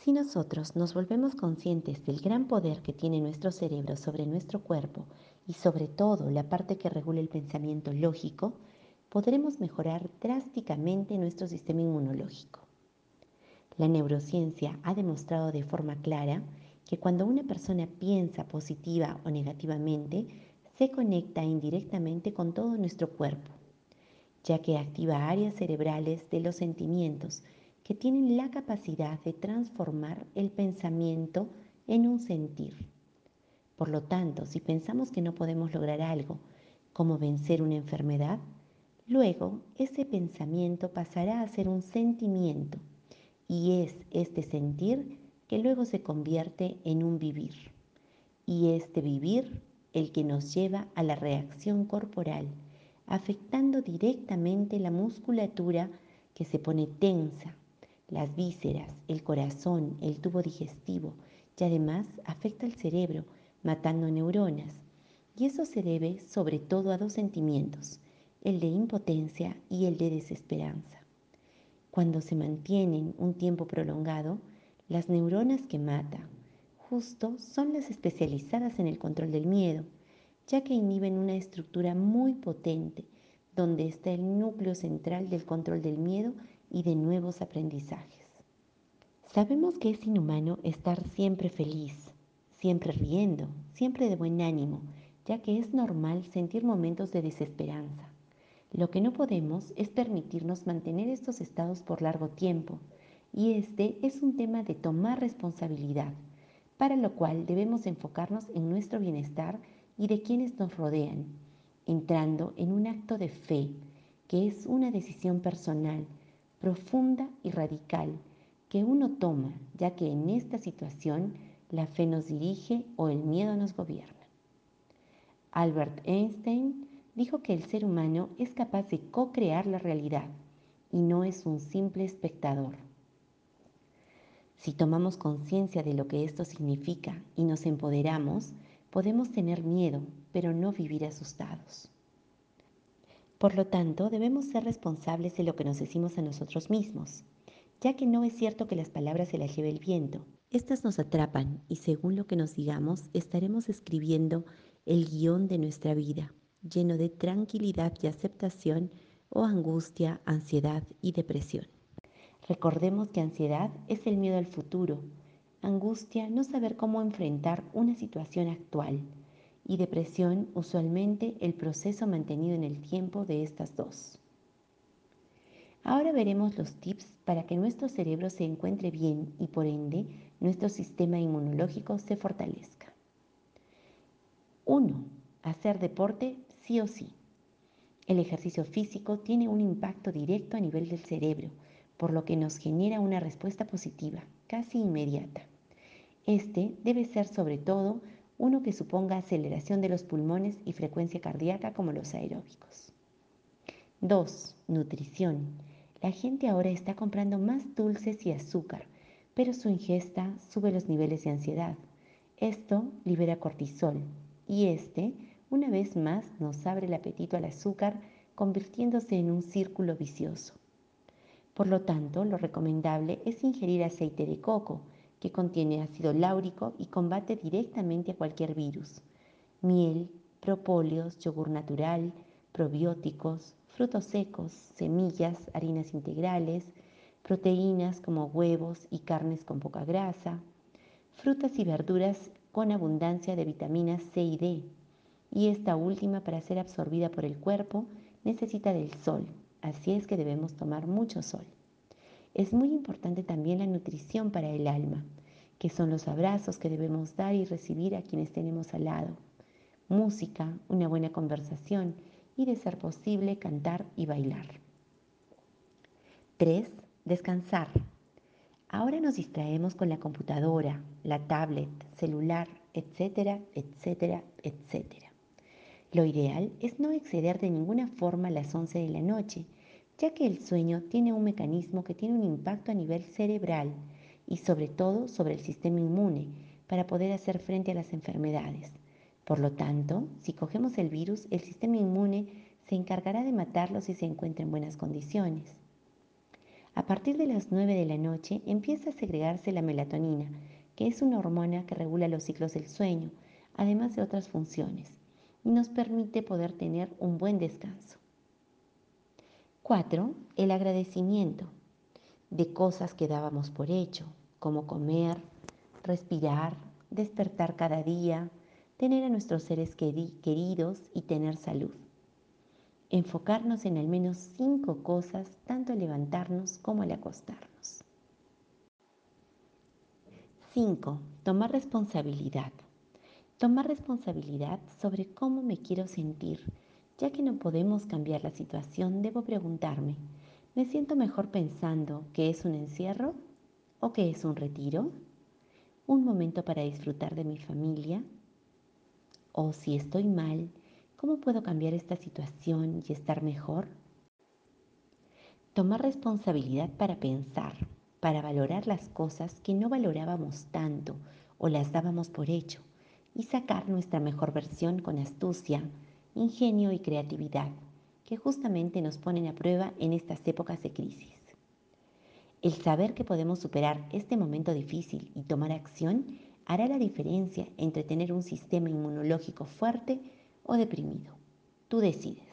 Si nosotros nos volvemos conscientes del gran poder que tiene nuestro cerebro sobre nuestro cuerpo y sobre todo la parte que regula el pensamiento lógico, podremos mejorar drásticamente nuestro sistema inmunológico. La neurociencia ha demostrado de forma clara que cuando una persona piensa positiva o negativamente, se conecta indirectamente con todo nuestro cuerpo, ya que activa áreas cerebrales de los sentimientos que tienen la capacidad de transformar el pensamiento en un sentir. Por lo tanto, si pensamos que no podemos lograr algo, como vencer una enfermedad, luego ese pensamiento pasará a ser un sentimiento y es este sentir que luego se convierte en un vivir. Y este vivir el que nos lleva a la reacción corporal, afectando directamente la musculatura que se pone tensa, las vísceras, el corazón, el tubo digestivo y además afecta al cerebro, matando neuronas. Y eso se debe sobre todo a dos sentimientos, el de impotencia y el de desesperanza. Cuando se mantienen un tiempo prolongado, las neuronas que mata justo son las especializadas en el control del miedo, ya que inhiben una estructura muy potente donde está el núcleo central del control del miedo y de nuevos aprendizajes. Sabemos que es inhumano estar siempre feliz, siempre riendo, siempre de buen ánimo, ya que es normal sentir momentos de desesperanza. Lo que no podemos es permitirnos mantener estos estados por largo tiempo, y este es un tema de tomar responsabilidad, para lo cual debemos enfocarnos en nuestro bienestar y de quienes nos rodean, entrando en un acto de fe, que es una decisión personal, profunda y radical, que uno toma, ya que en esta situación la fe nos dirige o el miedo nos gobierna. Albert Einstein dijo que el ser humano es capaz de co-crear la realidad y no es un simple espectador. Si tomamos conciencia de lo que esto significa y nos empoderamos, podemos tener miedo, pero no vivir asustados. Por lo tanto, debemos ser responsables de lo que nos decimos a nosotros mismos, ya que no es cierto que las palabras se las lleve el viento. Estas nos atrapan y según lo que nos digamos, estaremos escribiendo el guion de nuestra vida, lleno de tranquilidad y aceptación o angustia, ansiedad y depresión. Recordemos que ansiedad es el miedo al futuro, angustia no saber cómo enfrentar una situación actual y depresión usualmente el proceso mantenido en el tiempo de estas dos. Ahora veremos los tips para que nuestro cerebro se encuentre bien y por ende nuestro sistema inmunológico se fortalezca. 1. Hacer deporte sí o sí. El ejercicio físico tiene un impacto directo a nivel del cerebro, por lo que nos genera una respuesta positiva, casi inmediata. Este debe ser sobre todo uno que suponga aceleración de los pulmones y frecuencia cardíaca como los aeróbicos. 2. Nutrición. La gente ahora está comprando más dulces y azúcar, pero su ingesta sube los niveles de ansiedad. Esto libera cortisol y este, una vez más, nos abre el apetito al azúcar, convirtiéndose en un círculo vicioso. Por lo tanto, lo recomendable es ingerir aceite de coco, que contiene ácido láurico y combate directamente a cualquier virus. Miel, propóleos, yogur natural, probióticos, frutos secos, semillas, harinas integrales, proteínas como huevos y carnes con poca grasa, frutas y verduras con abundancia de vitaminas C y D. Y esta última, para ser absorbida por el cuerpo, necesita del sol, así es que debemos tomar mucho sol. Es muy importante también la nutrición para el alma, que son los abrazos que debemos dar y recibir a quienes tenemos al lado, música, una buena conversación y, de ser posible, cantar y bailar. 3. Descansar. Ahora nos distraemos con la computadora, la tablet, celular, etcétera, etcétera, etcétera. Lo ideal es no exceder de ninguna forma las 11 de la noche, ya que el sueño tiene un mecanismo que tiene un impacto a nivel cerebral y sobre todo sobre el sistema inmune para poder hacer frente a las enfermedades. Por lo tanto, si cogemos el virus, el sistema inmune se encargará de matarlo si se encuentra en buenas condiciones. A partir de las 9 de la noche empieza a segregarse la melatonina, que es una hormona que regula los ciclos del sueño, además de otras funciones, y nos permite poder tener un buen descanso. 4. El agradecimiento de cosas que dábamos por hecho, como comer, respirar, despertar cada día, tener a nuestros seres queridos y tener salud. Enfocarnos en al menos cinco cosas, tanto al levantarnos como al acostarnos. 5. Tomar responsabilidad. Tomar responsabilidad sobre cómo me quiero sentir. Ya que no podemos cambiar la situación, debo preguntarme, ¿me siento mejor pensando que es un encierro o que es un retiro? ¿Un momento para disfrutar de mi familia? O si estoy mal, ¿cómo puedo cambiar esta situación y estar mejor? Tomar responsabilidad para pensar, para valorar las cosas que no valorábamos tanto o las dábamos por hecho y sacar nuestra mejor versión con astucia, ingenio y creatividad, que justamente nos ponen a prueba en estas épocas de crisis. El saber que podemos superar este momento difícil y tomar acción hará la diferencia entre tener un sistema inmunológico fuerte o deprimido. Tú decides.